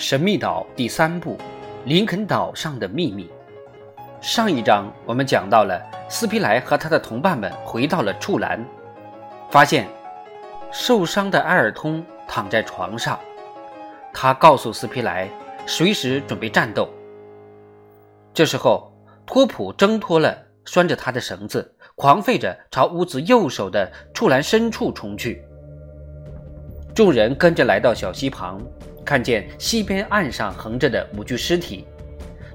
神秘岛第三部：林肯岛上的秘密。上一章我们讲到了斯皮莱和他的同伴们回到了处兰，发现受伤的埃尔通躺在床上。他告诉斯皮莱随时准备战斗。这时候，托普挣脱了拴着他的绳子，狂吠着朝屋子右手的处栏深处冲去。众人跟着来到小溪旁。看见西边岸上横着的五具尸体，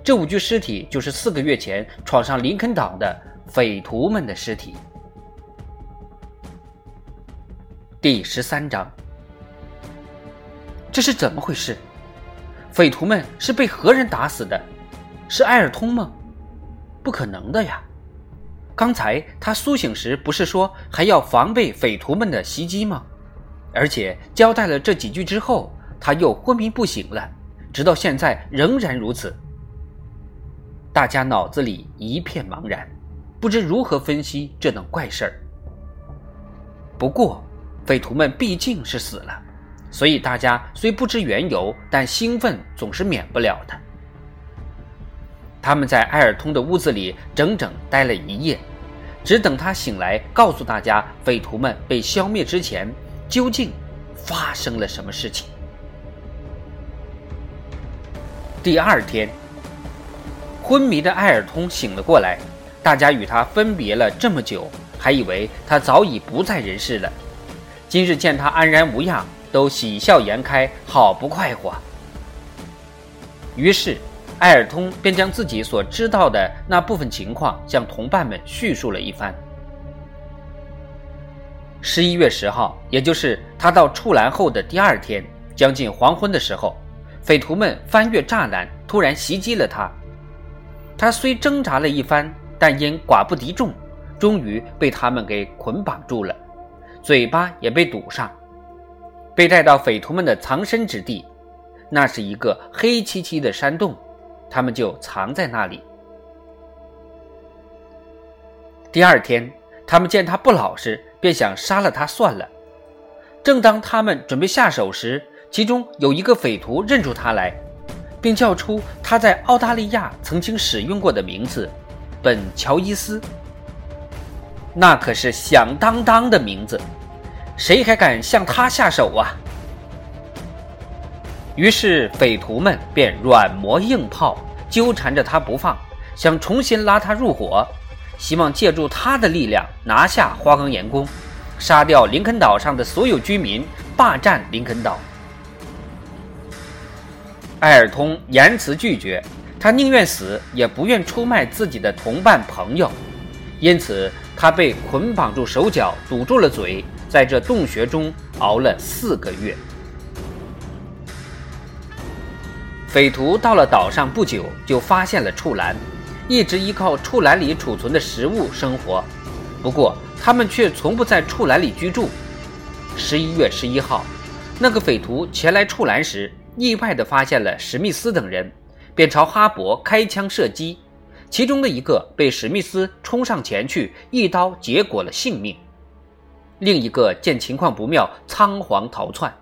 这五具尸体就是四个月前闯上林肯岛的匪徒们的尸体。第十三章，这是怎么回事？匪徒们是被何人打死的？是埃尔通吗？不可能的呀！刚才他苏醒时不是说还要防备匪徒们的袭击吗？而且交代了这几句之后。他又昏迷不醒了，直到现在仍然如此。大家脑子里一片茫然，不知如何分析这等怪事儿。不过，匪徒们毕竟是死了，所以大家虽不知缘由，但兴奋总是免不了的。他们在埃尔通的屋子里整整待了一夜，只等他醒来，告诉大家匪徒们被消灭之前究竟发生了什么事情。第二天，昏迷的艾尔通醒了过来。大家与他分别了这么久，还以为他早已不在人世了。今日见他安然无恙，都喜笑颜开，好不快活。于是，艾尔通便将自己所知道的那部分情况向同伴们叙述了一番。十一月十号，也就是他到处兰后的第二天，将近黄昏的时候。匪徒们翻越栅栏，突然袭击了他。他虽挣扎了一番，但因寡不敌众，终于被他们给捆绑住了，嘴巴也被堵上，被带到匪徒们的藏身之地。那是一个黑漆漆的山洞，他们就藏在那里。第二天，他们见他不老实，便想杀了他算了。正当他们准备下手时，其中有一个匪徒认出他来，并叫出他在澳大利亚曾经使用过的名字——本乔伊斯。那可是响当当的名字，谁还敢向他下手啊？于是匪徒们便软磨硬泡，纠缠着他不放，想重新拉他入伙，希望借助他的力量拿下花岗岩宫，杀掉林肯岛上的所有居民，霸占林肯岛。艾尔通严词拒绝，他宁愿死也不愿出卖自己的同伴朋友，因此他被捆绑住手脚，堵住了嘴，在这洞穴中熬了四个月。匪徒到了岛上不久，就发现了处栏，一直依靠处栏里储存的食物生活，不过他们却从不在处栏里居住。十一月十一号，那个匪徒前来处栏时。意外地发现了史密斯等人，便朝哈勃开枪射击，其中的一个被史密斯冲上前去一刀结果了性命，另一个见情况不妙，仓皇逃窜，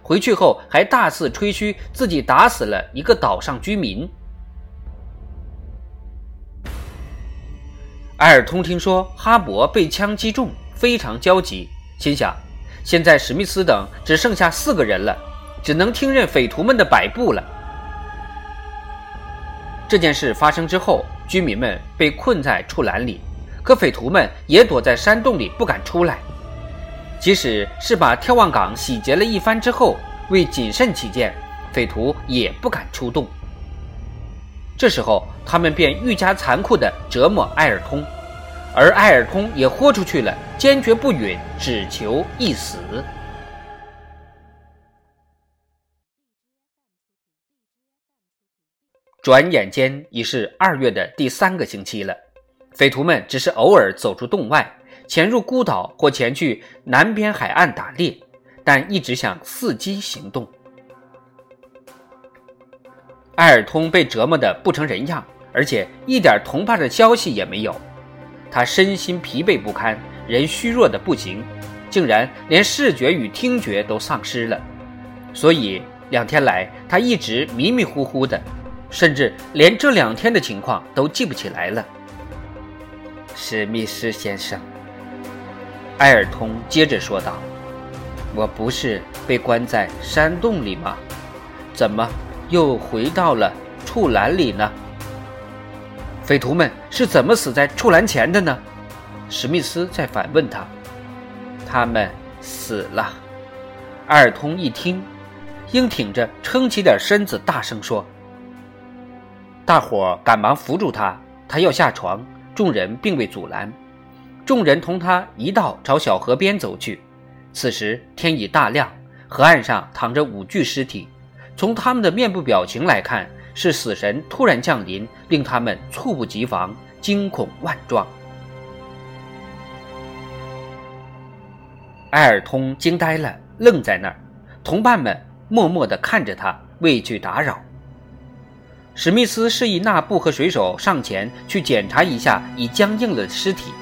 回去后还大肆吹嘘自己打死了一个岛上居民。埃尔通听说哈勃被枪击中，非常焦急，心想：现在史密斯等只剩下四个人了。只能听任匪徒们的摆布了。这件事发生之后，居民们被困在畜栏里，可匪徒们也躲在山洞里不敢出来。即使是把眺望岗洗劫了一番之后，为谨慎起见，匪徒也不敢出动。这时候，他们便愈加残酷地折磨埃尔通，而埃尔通也豁出去了，坚决不允，只求一死。转眼间已是二月的第三个星期了，匪徒们只是偶尔走出洞外，潜入孤岛或前去南边海岸打猎，但一直想伺机行动。艾尔通被折磨得不成人样，而且一点同伴的消息也没有，他身心疲惫不堪，人虚弱的不行，竟然连视觉与听觉都丧失了，所以两天来，他一直迷迷糊糊的，甚至连这两天的情况都记不起来了。史密斯先生，埃尔通接着说道：“我不是被关在山洞里吗？怎么又回到了触栏里呢？匪徒们是怎么死在触栏前的呢？”史密斯在反问他：“他们死了。”埃尔通一听。硬挺着，撑起点身子，大声说：“大伙赶忙扶住他，他要下床，众人并未阻拦。众人同他一道朝小河边走去。此时天已大亮，河岸上躺着五具尸体。从他们的面部表情来看，是死神突然降临，令他们猝不及防，惊恐万状。”埃尔通惊呆了，愣在那儿，同伴们。默默地看着他，未去打扰。史密斯示意纳布和水手上前去检查一下已僵硬的尸体。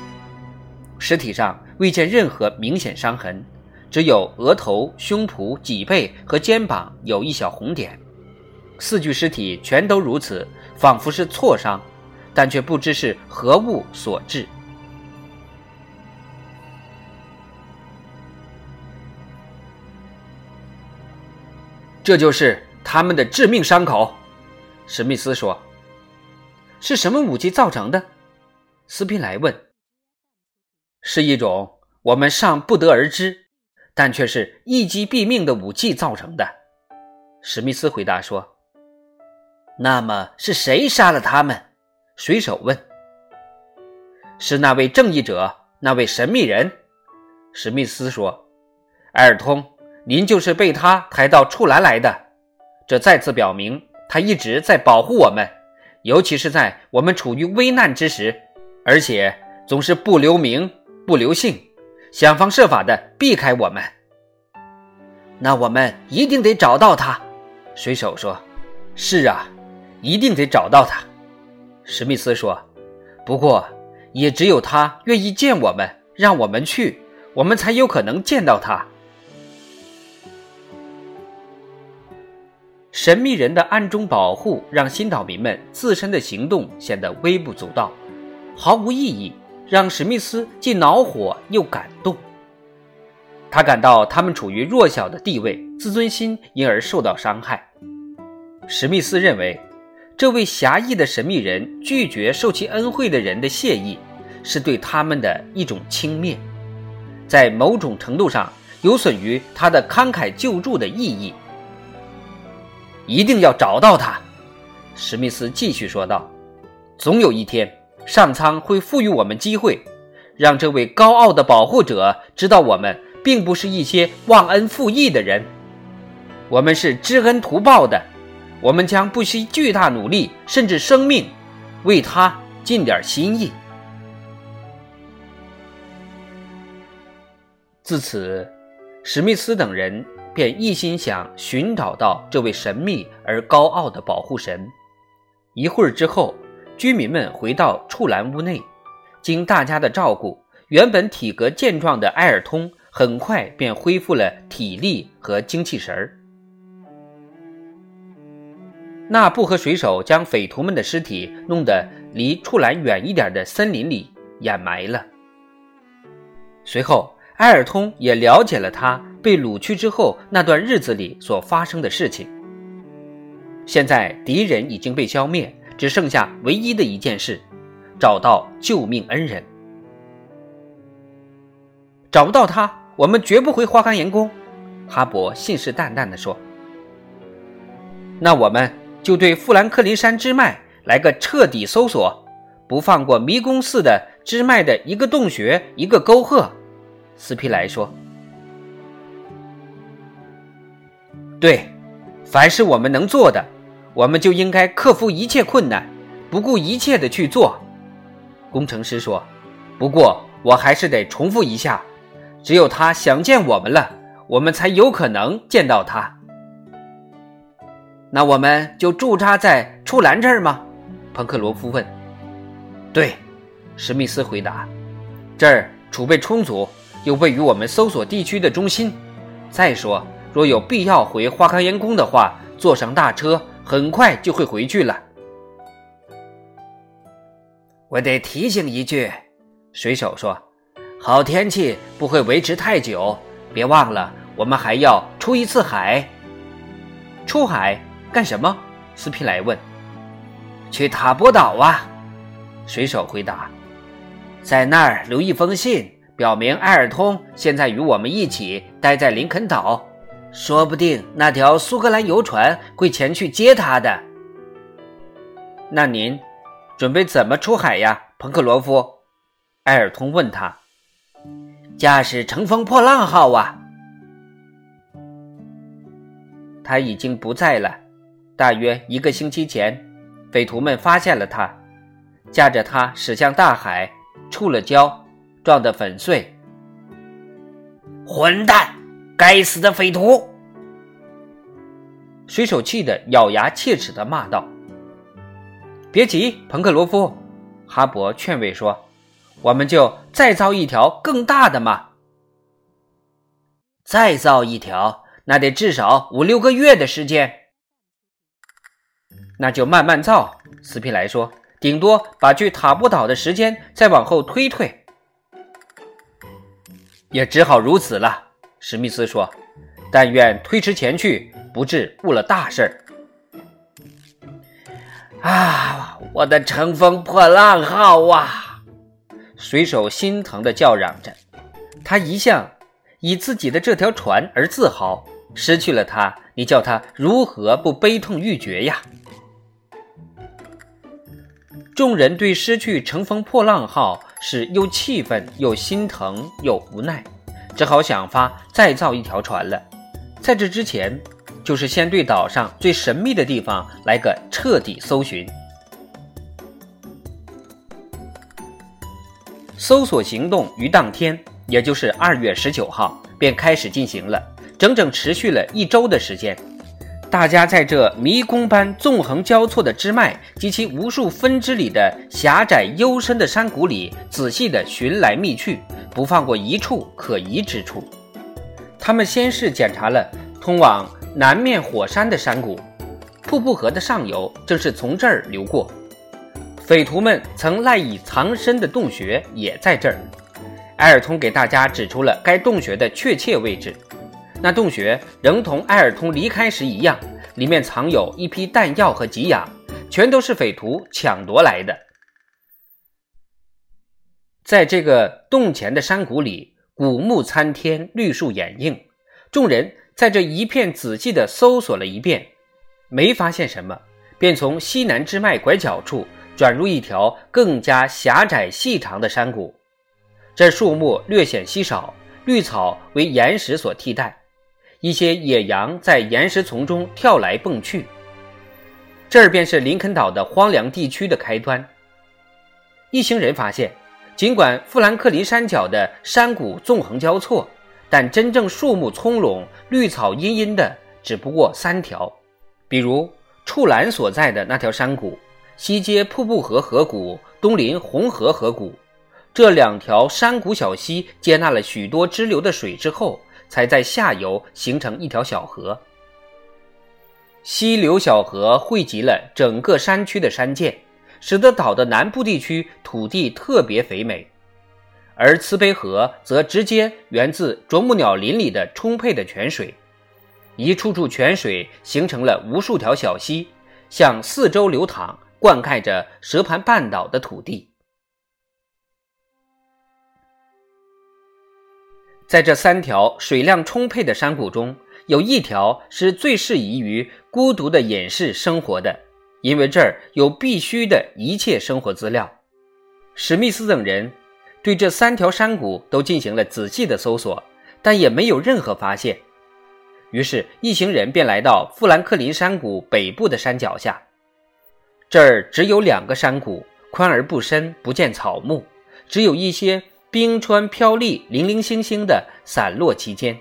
尸体上未见任何明显伤痕，只有额头、胸脯、脊背和肩膀有一小红点。四具尸体全都如此，仿佛是挫伤，但却不知是何物所致。这就是他们的致命伤口，史密斯说。是什么武器造成的？斯皮莱问。是一种我们尚不得而知，但却是一击毙命的武器造成的。史密斯回答说。那么是谁杀了他们？水手问。是那位正义者，那位神秘人。史密斯说。埃尔通。您就是被他抬到处栏来的，这再次表明他一直在保护我们，尤其是在我们处于危难之时，而且总是不留名、不留姓，想方设法的避开我们。那我们一定得找到他，水手说：“是啊，一定得找到他。”史密斯说：“不过，也只有他愿意见我们，让我们去，我们才有可能见到他。”神秘人的暗中保护，让新岛民们自身的行动显得微不足道，毫无意义，让史密斯既恼火又感动。他感到他们处于弱小的地位，自尊心因而受到伤害。史密斯认为，这位侠义的神秘人拒绝受其恩惠的人的谢意，是对他们的一种轻蔑，在某种程度上有损于他的慷慨救助的意义。一定要找到他，史密斯继续说道：“总有一天，上苍会赋予我们机会，让这位高傲的保护者知道我们并不是一些忘恩负义的人，我们是知恩图报的。我们将不惜巨大努力，甚至生命，为他尽点心意。”自此，史密斯等人。便一心想寻找到这位神秘而高傲的保护神。一会儿之后，居民们回到触栏屋内，经大家的照顾，原本体格健壮的埃尔通很快便恢复了体力和精气神儿。纳布和水手将匪徒们的尸体弄得离触栏远一点的森林里掩埋了。随后，埃尔通也了解了他。被掳去之后那段日子里所发生的事情。现在敌人已经被消灭，只剩下唯一的一件事：找到救命恩人。找不到他，我们绝不回花岗岩宫。”哈勃信誓旦旦地说。“那我们就对富兰克林山支脉来个彻底搜索，不放过迷宫似的支脉的一个洞穴、一个沟壑。”斯皮莱说。对，凡是我们能做的，我们就应该克服一切困难，不顾一切的去做。工程师说：“不过我还是得重复一下，只有他想见我们了，我们才有可能见到他。”那我们就驻扎在触栏这儿吗？彭克罗夫问。“对。”史密斯回答，“这儿储备充足，又位于我们搜索地区的中心。再说。”若有必要回花岗岩宫的话，坐上大车，很快就会回去了。我得提醒一句，水手说：“好天气不会维持太久，别忘了，我们还要出一次海。”出海干什么？斯皮莱问。“去塔波岛啊！”水手回答，“在那儿留一封信，表明埃尔通现在与我们一起待在林肯岛。”说不定那条苏格兰游船会前去接他的。那您准备怎么出海呀，彭克罗夫？埃尔通问他。驾驶乘风破浪号啊！他已经不在了。大约一个星期前，匪徒们发现了他，驾着他驶向大海，触了礁，撞得粉碎。混蛋！该死的匪徒！水手气得咬牙切齿地骂道：“别急，彭克罗夫。”哈勃劝慰说：“我们就再造一条更大的嘛。再造一条，那得至少五六个月的时间。那就慢慢造。”斯皮莱说：“顶多把去塔布岛的时间再往后推推，也只好如此了。”史密斯说：“但愿推迟前去，不致误了大事儿。”啊，我的乘风破浪号啊！水手心疼地叫嚷着。他一向以自己的这条船而自豪，失去了它，你叫他如何不悲痛欲绝呀？众人对失去乘风破浪号是又气愤又心疼又无奈。只好想法再造一条船了。在这之前，就是先对岛上最神秘的地方来个彻底搜寻。搜索行动于当天，也就是二月十九号，便开始进行了，整整持续了一周的时间。大家在这迷宫般纵横交错的支脉及其无数分支里的狭窄幽深的山谷里，仔细的寻来觅去。不放过一处可疑之处。他们先是检查了通往南面火山的山谷，瀑布河的上游正是从这儿流过。匪徒们曾赖以藏身的洞穴也在这儿。埃尔通给大家指出了该洞穴的确切位置。那洞穴仍同埃尔通离开时一样，里面藏有一批弹药和给养，全都是匪徒抢夺来的。在这个洞前的山谷里，古木参天，绿树掩映。众人在这一片仔细地搜索了一遍，没发现什么，便从西南支脉拐角处转入一条更加狭窄细长的山谷。这树木略显稀少，绿草为岩石所替代，一些野羊在岩石丛中跳来蹦去。这儿便是林肯岛的荒凉地区的开端。一行人发现。尽管富兰克林山脚的山谷纵横交错，但真正树木葱茏、绿草茵茵的只不过三条，比如处兰所在的那条山谷，西接瀑布河河谷，东临红河河谷。这两条山谷小溪接纳了许多支流的水之后，才在下游形成一条小河。溪流小河汇集了整个山区的山涧。使得岛的南部地区土地特别肥美，而慈悲河则直接源自啄木鸟林里的充沛的泉水，一处处泉水形成了无数条小溪，向四周流淌，灌溉着蛇盘半岛的土地。在这三条水量充沛的山谷中，有一条是最适宜于孤独的隐士生活的。因为这儿有必须的一切生活资料，史密斯等人对这三条山谷都进行了仔细的搜索，但也没有任何发现。于是，一行人便来到富兰克林山谷北部的山脚下。这儿只有两个山谷，宽而不深，不见草木，只有一些冰川飘砾，零零星星的散落其间。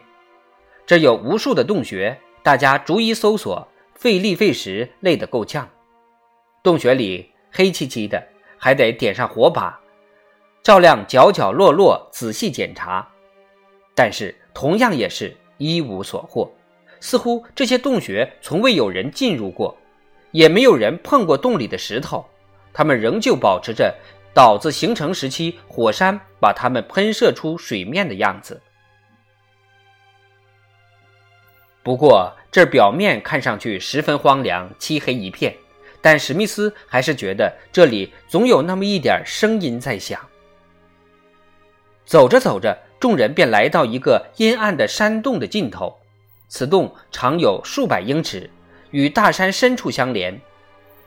这有无数的洞穴，大家逐一搜索，费力费时，累得够呛。洞穴里黑漆漆的，还得点上火把，照亮角角落落，仔细检查。但是同样也是一无所获，似乎这些洞穴从未有人进入过，也没有人碰过洞里的石头，它们仍旧保持着岛子形成时期火山把它们喷射出水面的样子。不过，这表面看上去十分荒凉、漆黑一片，但史密斯还是觉得这里总有那么一点声音在响。走着走着，众人便来到一个阴暗的山洞的尽头。此洞长有数百英尺，与大山深处相连。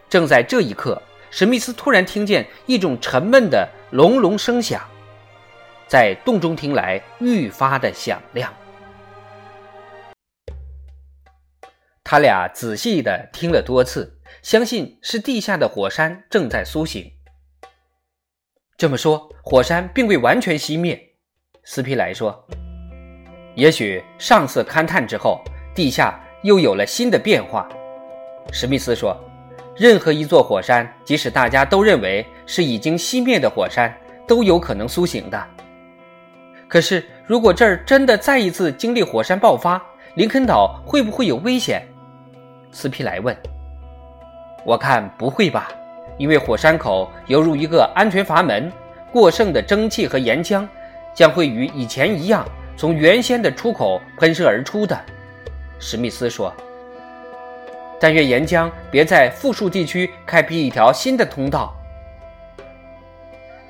正在这一刻，史密斯突然听见一种沉闷的隆隆声响，在洞中听来愈发的响亮。他俩仔细的听了多次，相信是地下的火山正在苏醒。这么说，火山并未完全熄灭。斯皮莱说：“也许上次勘探之后，地下又有了新的变化。”史密斯说：“任何一座火山，即使大家都认为是已经熄灭的火山，都有可能苏醒的。可是，如果这儿真的再一次经历火山爆发，林肯岛会不会有危险？”斯皮莱问：“我看不会吧，因为火山口犹如一个安全阀门，过剩的蒸汽和岩浆将会与以前一样从原先的出口喷射而出的。”史密斯说：“但愿岩浆别在富庶地区开辟一条新的通道。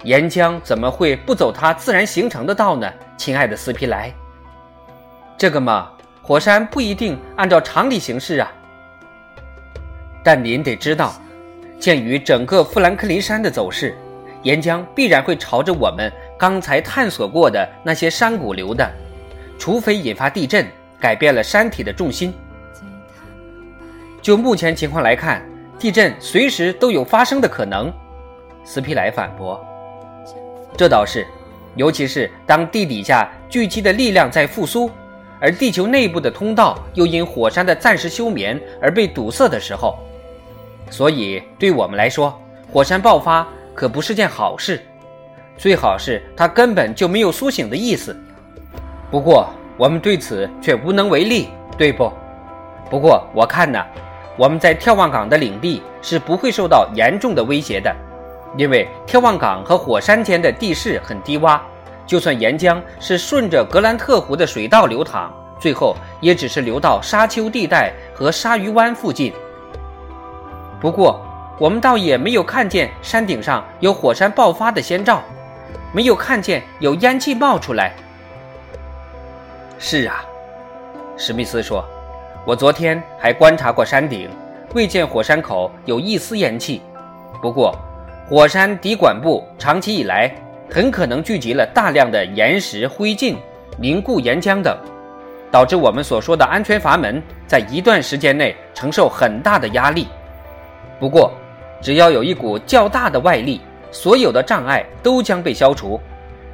岩浆怎么会不走它自然形成的道呢？亲爱的斯皮莱，这个嘛，火山不一定按照常理行事啊。”但您得知道，鉴于整个富兰克林山的走势，岩浆必然会朝着我们刚才探索过的那些山谷流的，除非引发地震，改变了山体的重心。就目前情况来看，地震随时都有发生的可能。斯皮莱反驳：“这倒是，尤其是当地底下聚集的力量在复苏，而地球内部的通道又因火山的暂时休眠而被堵塞的时候。”所以，对我们来说，火山爆发可不是件好事。最好是它根本就没有苏醒的意思。不过，我们对此却无能为力，对不？不过，我看呢，我们在眺望港的领地是不会受到严重的威胁的，因为眺望港和火山间的地势很低洼，就算岩浆是顺着格兰特湖的水道流淌，最后也只是流到沙丘地带和鲨鱼湾附近。不过，我们倒也没有看见山顶上有火山爆发的先兆，没有看见有烟气冒出来。是啊，史密斯说：“我昨天还观察过山顶，未见火山口有一丝烟气。不过，火山底管部长期以来很可能聚集了大量的岩石、灰烬、凝固岩浆等，导致我们所说的安全阀门在一段时间内承受很大的压力。”不过，只要有一股较大的外力，所有的障碍都将被消除。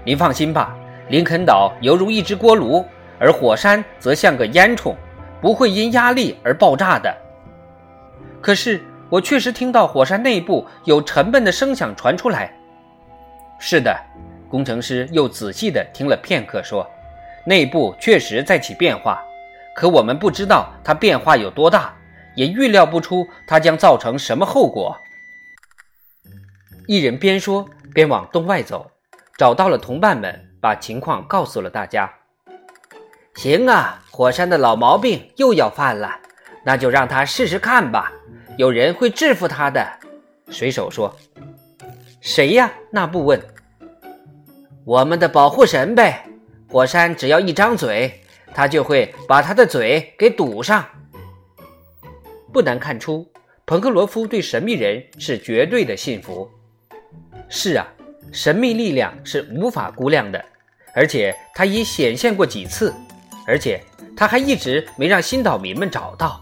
您放心吧，林肯岛犹如一只锅炉，而火山则像个烟囱，不会因压力而爆炸的。可是，我确实听到火山内部有沉闷的声响传出来。是的，工程师又仔细地听了片刻，说：“内部确实在起变化，可我们不知道它变化有多大。”也预料不出它将造成什么后果。一人边说边往洞外走，找到了同伴们，把情况告诉了大家。行啊，火山的老毛病又要犯了，那就让他试试看吧。有人会制服他的。水手说：“谁呀？”那不问。“我们的保护神呗。火山只要一张嘴，他就会把他的嘴给堵上。”不难看出，彭克罗夫对神秘人是绝对的信服。是啊，神秘力量是无法估量的，而且他已显现过几次，而且他还一直没让新岛民们找到。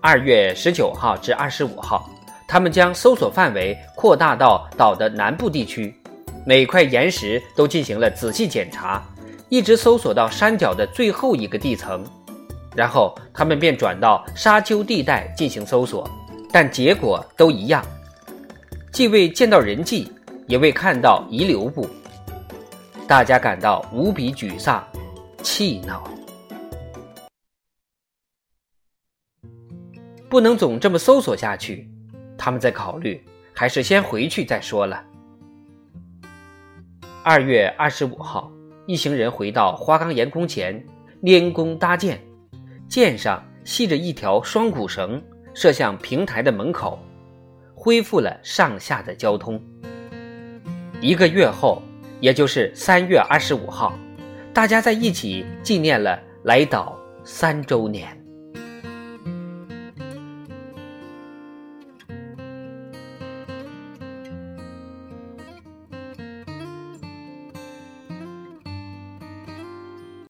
二月十九号至二十五号，他们将搜索范围扩大到岛的南部地区，每块岩石都进行了仔细检查，一直搜索到山脚的最后一个地层。然后他们便转到沙丘地带进行搜索但结果都一样。既未见到人迹也未看到遗留物。大家感到无比沮丧气恼。不能总这么搜索下去他们在考虑还是先回去再说了。二月二十五号一行人回到花岗岩宫前拈弓搭箭。箭上系着一条双股绳，射向平台的门口，恢复了上下的交通。一个月后，也就是三月二十五号，大家在一起纪念了来岛三周年。